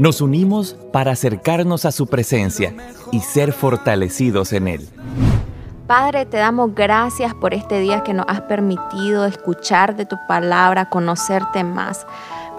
Nos unimos para acercarnos a su presencia y ser fortalecidos en Él. Padre, te damos gracias por este día que nos has permitido escuchar de tu palabra, conocerte más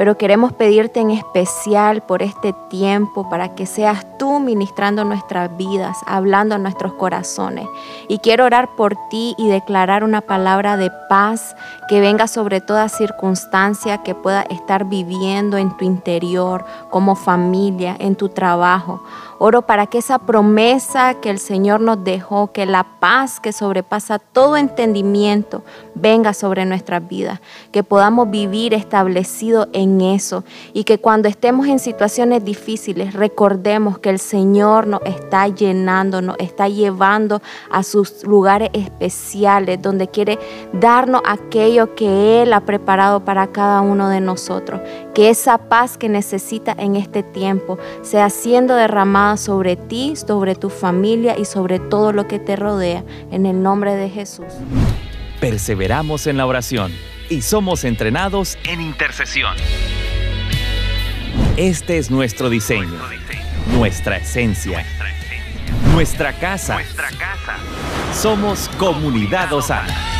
pero queremos pedirte en especial por este tiempo para que seas tú ministrando nuestras vidas, hablando a nuestros corazones. Y quiero orar por ti y declarar una palabra de paz que venga sobre toda circunstancia que pueda estar viviendo en tu interior, como familia, en tu trabajo. Oro para que esa promesa que el Señor nos dejó, que la paz que sobrepasa todo entendimiento, venga sobre nuestras vidas, que podamos vivir establecido en eso y que cuando estemos en situaciones difíciles recordemos que el Señor nos está llenando, nos está llevando a sus lugares especiales donde quiere darnos aquello que Él ha preparado para cada uno de nosotros. Que esa paz que necesita en este tiempo sea siendo derramada sobre ti, sobre tu familia y sobre todo lo que te rodea. En el nombre de Jesús. Perseveramos en la oración y somos entrenados en intercesión. Este es nuestro diseño, nuestra esencia, nuestra casa. Somos Comunidad Osana.